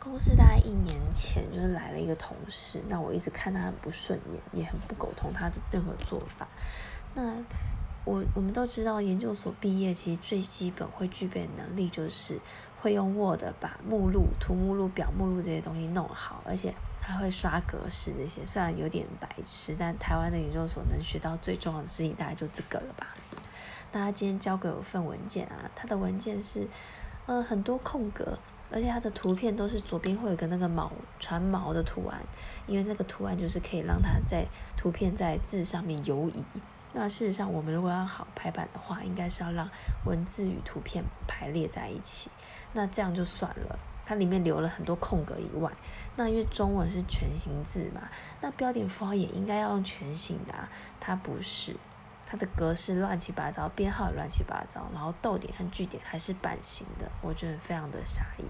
公司大概一年前就是来了一个同事，那我一直看他很不顺眼，也很不苟同他的任何做法。那我我们都知道，研究所毕业其实最基本会具备的能力就是会用 Word 把目录、图目录、表目录这些东西弄好，而且还会刷格式这些。虽然有点白痴，但台湾的研究所能学到最重要的事情大概就这个了吧。那他今天交给我份文件啊，他的文件是，呃，很多空格，而且它的图片都是左边会有个那个毛船锚的图案，因为那个图案就是可以让它在图片在字上面游移。那事实上，我们如果要好排版的话，应该是要让文字与图片排列在一起。那这样就算了，它里面留了很多空格以外，那因为中文是全形字嘛，那标点符号也应该要用全形的，啊它不是。它的格式乱七八糟，编号也乱七八糟，然后逗点和句点还是版型的，我觉得非常的傻眼。